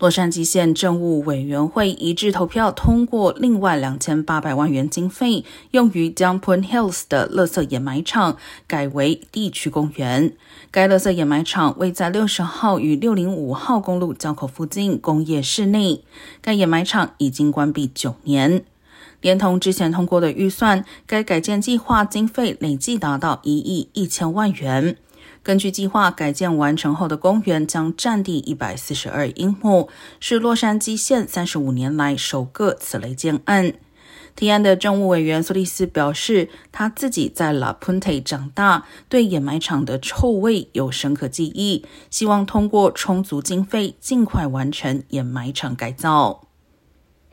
洛杉矶县政务委员会一致投票通过另外两千八百万元经费，用于将 p u n Hills 的垃圾掩埋场改为地区公园。该垃圾掩埋场位在六十号与六零五号公路交口附近工业室内。该掩埋场已经关闭九年，连同之前通过的预算，该改建计划经费累计达到一亿一千万元。根据计划，改建完成后的公园将占地一百四十二英亩，是洛杉矶县三十五年来首个此类建案。提案的政务委员苏利斯表示，他自己在 La Punte 长大，对掩埋场的臭味有深刻记忆，希望通过充足经费，尽快完成掩埋场改造。